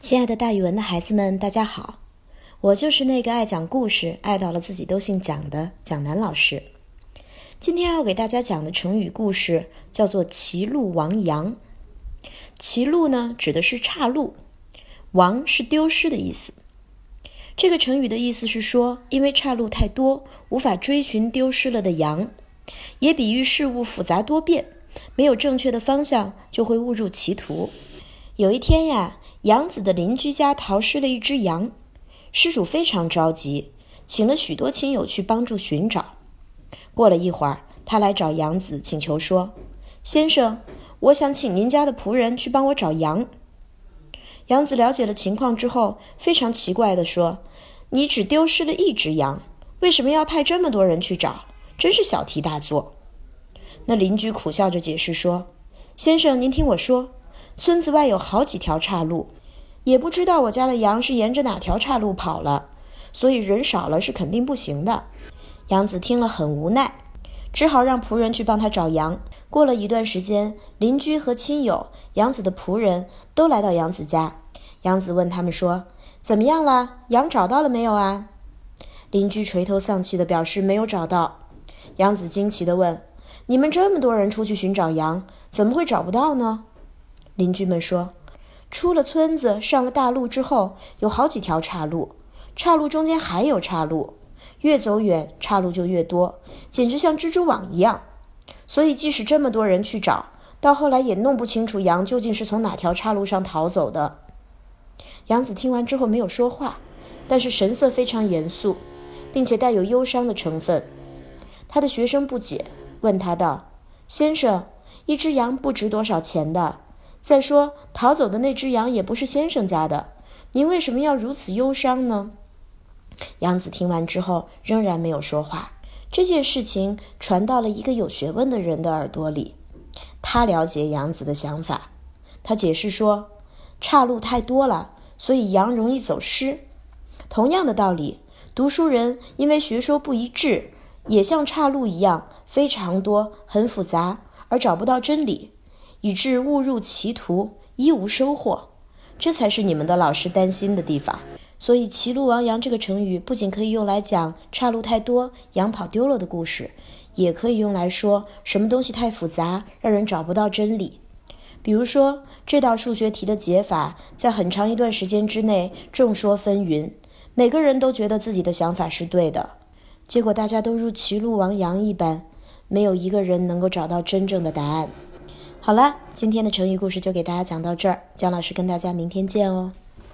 亲爱的，大语文的孩子们，大家好！我就是那个爱讲故事、爱到了自己都姓蒋的蒋楠老师。今天要给大家讲的成语故事叫做“歧路亡羊”。歧路呢，指的是岔路；亡是丢失的意思。这个成语的意思是说，因为岔路太多，无法追寻丢失了的羊，也比喻事物复杂多变，没有正确的方向，就会误入歧途。有一天呀。杨子的邻居家逃失了一只羊，失主非常着急，请了许多亲友去帮助寻找。过了一会儿，他来找杨子，请求说：“先生，我想请您家的仆人去帮我找羊。”杨子了解了情况之后，非常奇怪地说：“你只丢失了一只羊，为什么要派这么多人去找？真是小题大做。”那邻居苦笑着解释说：“先生，您听我说。”村子外有好几条岔路，也不知道我家的羊是沿着哪条岔路跑了，所以人少了是肯定不行的。杨子听了很无奈，只好让仆人去帮他找羊。过了一段时间，邻居和亲友、杨子的仆人都来到杨子家。杨子问他们说：“怎么样了？羊找到了没有啊？”邻居垂头丧气地表示没有找到。杨子惊奇地问：“你们这么多人出去寻找羊，怎么会找不到呢？”邻居们说，出了村子，上了大路之后，有好几条岔路，岔路中间还有岔路，越走远，岔路就越多，简直像蜘蛛网一样。所以，即使这么多人去找，到后来也弄不清楚羊究竟是从哪条岔路上逃走的。杨子听完之后没有说话，但是神色非常严肃，并且带有忧伤的成分。他的学生不解，问他道：“先生，一只羊不值多少钱的？”再说，逃走的那只羊也不是先生家的，您为什么要如此忧伤呢？杨子听完之后仍然没有说话。这件事情传到了一个有学问的人的耳朵里，他了解杨子的想法。他解释说，岔路太多了，所以羊容易走失。同样的道理，读书人因为学说不一致，也像岔路一样非常多、很复杂，而找不到真理。以致误入歧途，一无收获，这才是你们的老师担心的地方。所以“歧路亡羊”这个成语不仅可以用来讲岔路太多、羊跑丢了的故事，也可以用来说什么东西太复杂，让人找不到真理。比如说，这道数学题的解法在很长一段时间之内众说纷纭，每个人都觉得自己的想法是对的，结果大家都如歧路亡羊一般，没有一个人能够找到真正的答案。好了，今天的成语故事就给大家讲到这儿。姜老师跟大家明天见哦。